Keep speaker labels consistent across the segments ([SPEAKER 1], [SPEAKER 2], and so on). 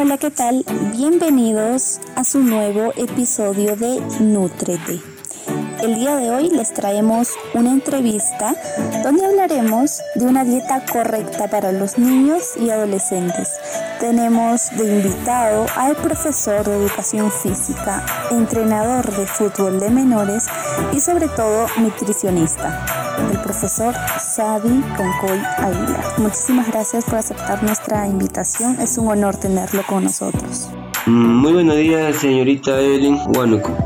[SPEAKER 1] Hola, ¿qué tal? Bienvenidos a su nuevo episodio de Nutrete. El día de hoy les traemos una entrevista donde hablaremos de una dieta correcta para los niños y adolescentes. Tenemos de invitado al profesor de educación física, entrenador de fútbol de menores y sobre todo nutricionista, el profesor Sadi Concoy Aguilar. Muchísimas gracias por aceptar nuestra invitación, es un honor tenerlo con nosotros.
[SPEAKER 2] Muy buenos días, señorita Evelyn Huánuco.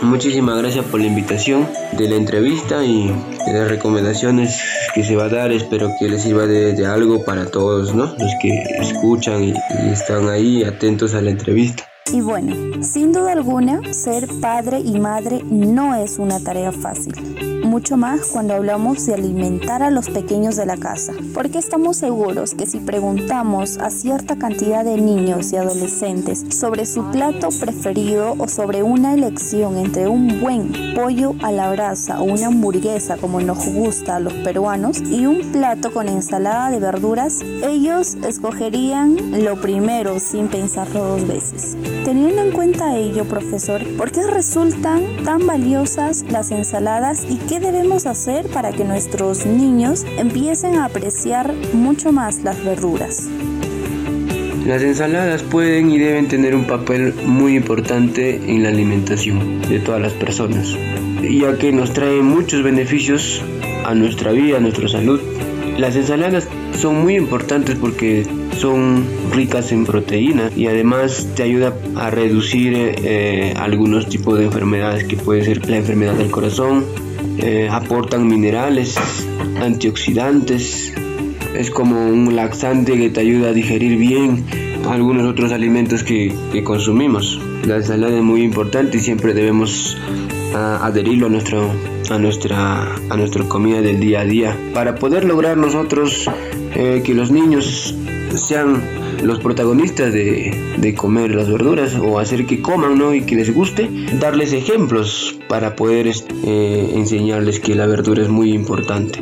[SPEAKER 2] Muchísimas gracias por la invitación de la entrevista y de las recomendaciones que se va a dar. Espero que les sirva de, algo para todos, ¿no? Los que escuchan y están ahí atentos a la entrevista.
[SPEAKER 1] Y bueno, sin duda alguna, ser padre y madre no es una tarea fácil mucho más cuando hablamos de alimentar a los pequeños de la casa, porque estamos seguros que si preguntamos a cierta cantidad de niños y adolescentes sobre su plato preferido o sobre una elección entre un buen pollo a la brasa o una hamburguesa como nos gusta a los peruanos y un plato con ensalada de verduras, ellos escogerían lo primero sin pensarlo dos veces. Teniendo en cuenta ello, profesor, ¿por qué resultan tan valiosas las ensaladas y qué debemos hacer para que nuestros niños empiecen a apreciar mucho más las verduras?
[SPEAKER 2] Las ensaladas pueden y deben tener un papel muy importante en la alimentación de todas las personas, ya que nos traen muchos beneficios a nuestra vida, a nuestra salud. Las ensaladas son muy importantes porque son ricas en proteína y además te ayuda a reducir eh, algunos tipos de enfermedades que puede ser la enfermedad del corazón, eh, aportan minerales, antioxidantes, es como un laxante que te ayuda a digerir bien algunos otros alimentos que, consumimos. La ensalada es muy importante y siempre debemos ah, adherirlo a, nuestro, a, nuestra, a nuestra comida del día a día para poder lograr nosotros eh, que los niños sean los protagonistas de, comer las verduras o hacer que coman ¿no? y que les guste, darles ejemplos para poder eh, enseñarles que la verdura es muy importante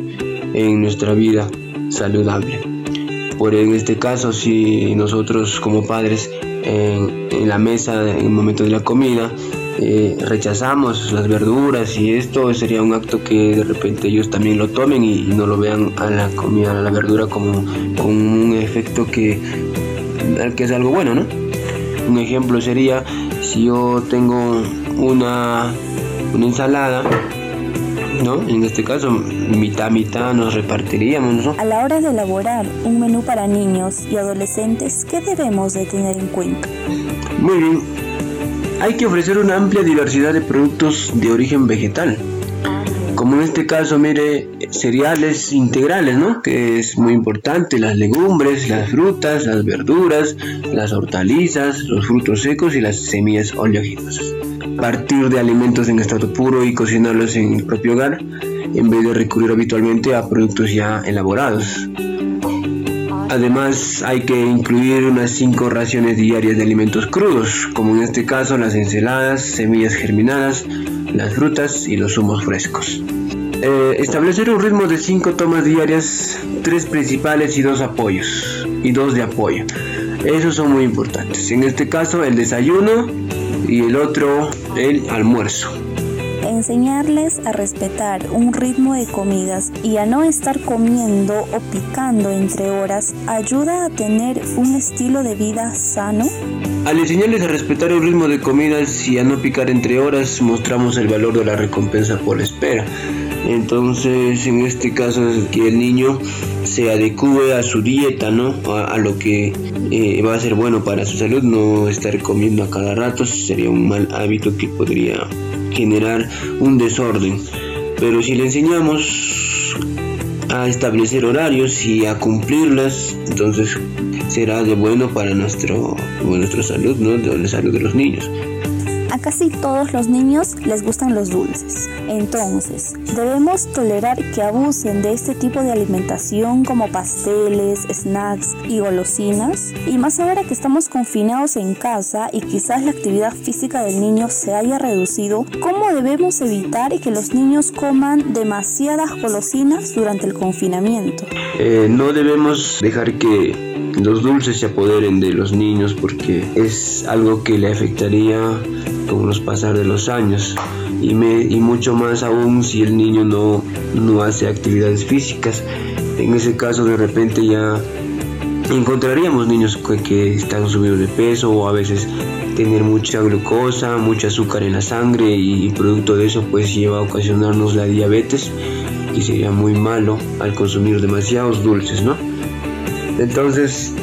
[SPEAKER 2] en nuestra vida saludable. Por en este caso, si nosotros como padres en, en la mesa, en el momento de la comida, eh, rechazamos las verduras y esto sería un acto que de repente ellos también lo tomen y, no lo vean a la comida, a la verdura como, un efecto que, que es algo bueno, ¿no? Un ejemplo sería si yo tengo una, una ensalada ¿no? En este caso, mitad mitad nos repartiríamos, ¿no?
[SPEAKER 1] A la hora de elaborar un menú para niños y adolescentes, ¿qué debemos de tener en cuenta?
[SPEAKER 2] Muy bien, hay que ofrecer una amplia diversidad de productos de origen vegetal. Como en este caso, mire, cereales integrales, ¿no? Que es muy importante, las legumbres, las frutas, las verduras, las hortalizas, los frutos secos y las semillas oleaginosas. Partir de alimentos en estado puro y cocinarlos en el propio hogar, en vez de recurrir habitualmente a productos ya elaborados. Además hay que incluir unas 5 raciones diarias de alimentos crudos, como en este caso las ensaladas, semillas germinadas, las frutas y los zumos frescos. Eh, establecer un ritmo de 5 tomas diarias, 3 principales y 2 apoyos, y 2 de apoyo. Esos son muy importantes. En este caso el desayuno y el otro el almuerzo
[SPEAKER 1] enseñarles a respetar un ritmo de comidas y a no estar comiendo o picando entre horas ayuda a tener un estilo de vida sano?
[SPEAKER 2] Al enseñarles a respetar el ritmo de comidas y a no picar entre horas, mostramos el valor de la recompensa por espera. Entonces, en este caso es que el niño se adecue a su dieta, ¿no? A, lo que eh, va a ser bueno para su salud, no estar comiendo a cada rato sería un mal hábito que podría generar un desorden. Pero si le enseñamos a establecer horarios y a cumplirlas, entonces será de bueno para nuestro, nuestra salud, ¿no? de la salud de los niños
[SPEAKER 1] casi todos los niños les gustan los dulces. Entonces, debemos tolerar que abusen de este tipo de alimentación como pasteles, snacks y golosinas. Y más ahora que estamos confinados en casa y quizás la actividad física del niño se haya reducido, ¿cómo debemos evitar que los niños coman demasiadas golosinas durante el confinamiento?
[SPEAKER 2] Eh, no debemos dejar que los dulces se apoderen de los niños porque es algo que le afectaría con los pasar de los años y, y mucho más aún si el niño no, no hace actividades físicas. En ese caso de repente ya encontraríamos niños que, están subidos de peso o a veces tener mucha glucosa, mucho azúcar en la sangre y, producto de eso pues lleva a ocasionarnos la diabetes y sería muy malo al consumir demasiados dulces, ¿no? Entonces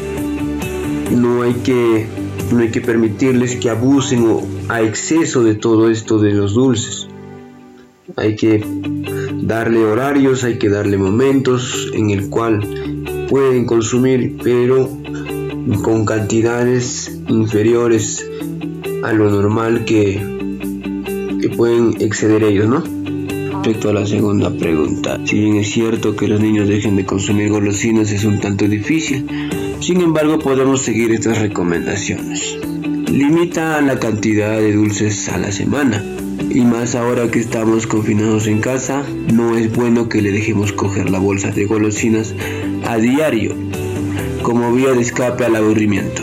[SPEAKER 2] no hay que no hay que permitirles que abusen o a exceso de todo esto de los dulces. Hay que darle horarios, hay que darle momentos en el cual pueden consumir, pero con cantidades inferiores a lo normal que, que pueden exceder ellos, ¿no? Respecto a la segunda pregunta, si bien es cierto que los niños dejen de consumir golosinas es un tanto difícil, sin embargo podemos seguir estas recomendaciones. Limita la cantidad de dulces a la semana. Y más ahora que estamos confinados en casa, no es bueno que le dejemos coger la bolsa de golosinas a diario como vía de escape al aburrimiento.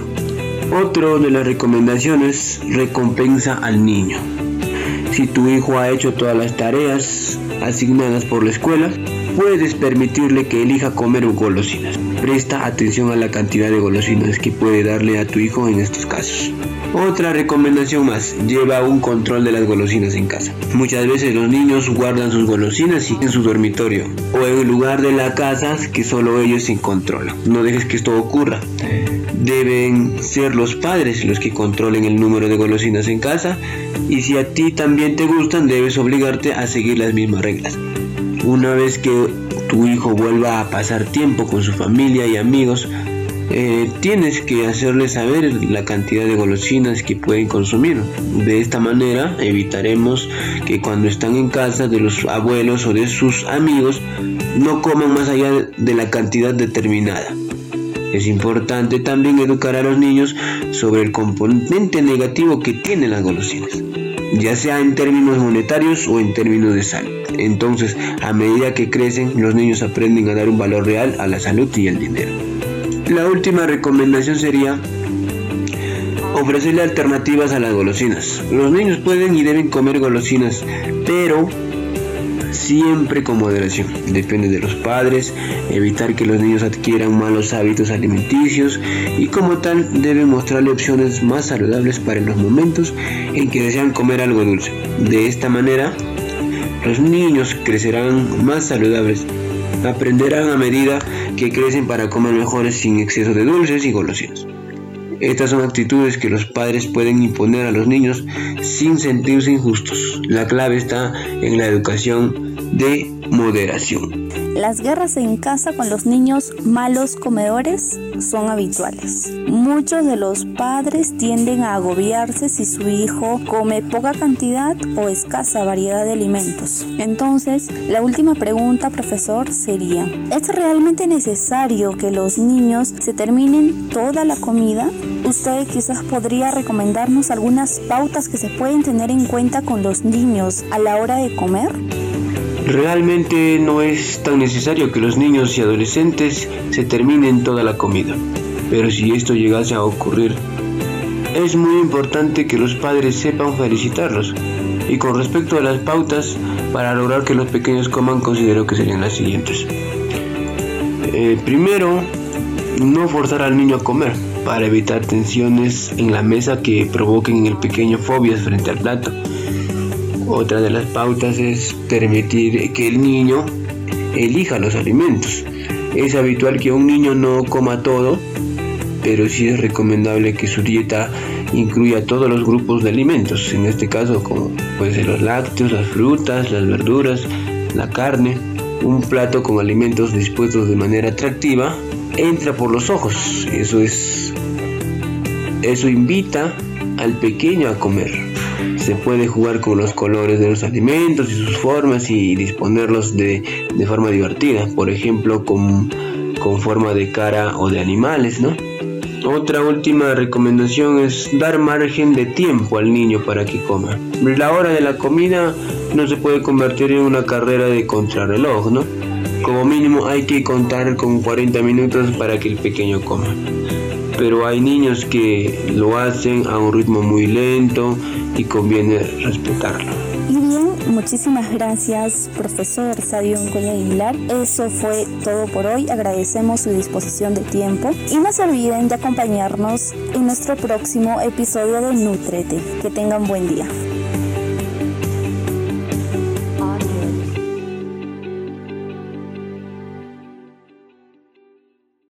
[SPEAKER 2] Otro de las recomendaciones, recompensa al niño. Si tu hijo ha hecho todas las tareas asignadas por la escuela, puedes permitirle que elija comer golosinas. Presta atención a la cantidad de golosinas que puede darle a tu hijo en estos casos. Otra recomendación más, lleva un control de las golosinas en casa. Muchas veces los niños guardan sus golosinas en su dormitorio o en el lugar de la casa que solo ellos se controlan. No dejes que esto ocurra. Deben ser los padres los que controlen el número de golosinas en casa y si a ti también te gustan debes obligarte a seguir las mismas reglas. Una vez que tu hijo vuelva a pasar tiempo con su familia y amigos, eh, tienes que hacerle saber la cantidad de golosinas que pueden consumir. De esta manera evitaremos que cuando están en casa de los abuelos o de sus amigos no coman más allá de la cantidad determinada. Es importante también educar a los niños sobre el componente negativo que tienen las golosinas, ya sea en términos monetarios o en términos de salud. Entonces, a medida que crecen, los niños aprenden a dar un valor real a la salud y al dinero. La última recomendación sería ofrecerle alternativas a las golosinas. Los niños pueden y deben comer golosinas, pero siempre con moderación. Depende de los padres, evitar que los niños adquieran malos hábitos alimenticios y como tal deben mostrarle opciones más saludables para los momentos en que desean comer algo dulce. De esta manera, los niños crecerán más saludables aprenderán a medida que crecen para comer mejores sin exceso de dulces y golosinas. Estas son actitudes que los padres pueden imponer a los niños sin sentirse injustos. La clave está en la educación de moderación.
[SPEAKER 1] Las guerras en casa con los niños malos comedores son habituales. Muchos de los padres tienden a agobiarse si su hijo come poca cantidad o escasa variedad de alimentos. Entonces, la última pregunta, profesor, sería, ¿es realmente necesario que los niños se terminen toda la comida? Usted quizás podría recomendarnos algunas pautas que se pueden tener en cuenta con los niños a la hora de comer.
[SPEAKER 2] Realmente no es tan necesario que los niños y adolescentes se terminen toda la comida, pero si esto llegase a ocurrir, es muy importante que los padres sepan felicitarlos. Y con respecto a las pautas para lograr que los pequeños coman, considero que serían las siguientes. Eh, primero, no forzar al niño a comer para evitar tensiones en la mesa que provoquen en el pequeño fobias frente al plato. Otra de las pautas es permitir que el niño elija los alimentos. Es habitual que un niño no coma todo, pero sí es recomendable que su dieta incluya todos los grupos de alimentos, en este caso como pueden ser los lácteos, las frutas, las verduras, la carne. Un plato con alimentos dispuestos de manera atractiva entra por los ojos. Eso es eso invita al pequeño a comer. Se puede jugar con los colores de los alimentos y sus formas y disponerlos de, de forma divertida, por ejemplo con, con forma de cara o de animales, ¿no? Otra última recomendación es dar margen de tiempo al niño para que coma. La hora de la comida no se puede convertir en una carrera de contrarreloj, ¿no? Como mínimo hay que contar con 40 minutos para que el pequeño coma. Pero hay niños que lo hacen a un ritmo muy lento y conviene respetarlo.
[SPEAKER 1] Y bien, muchísimas gracias, profesor Sadio Coña Aguilar. Eso fue todo por hoy. Agradecemos su disposición de tiempo y no se olviden de acompañarnos en nuestro próximo episodio de Nutrete. Que tengan buen día.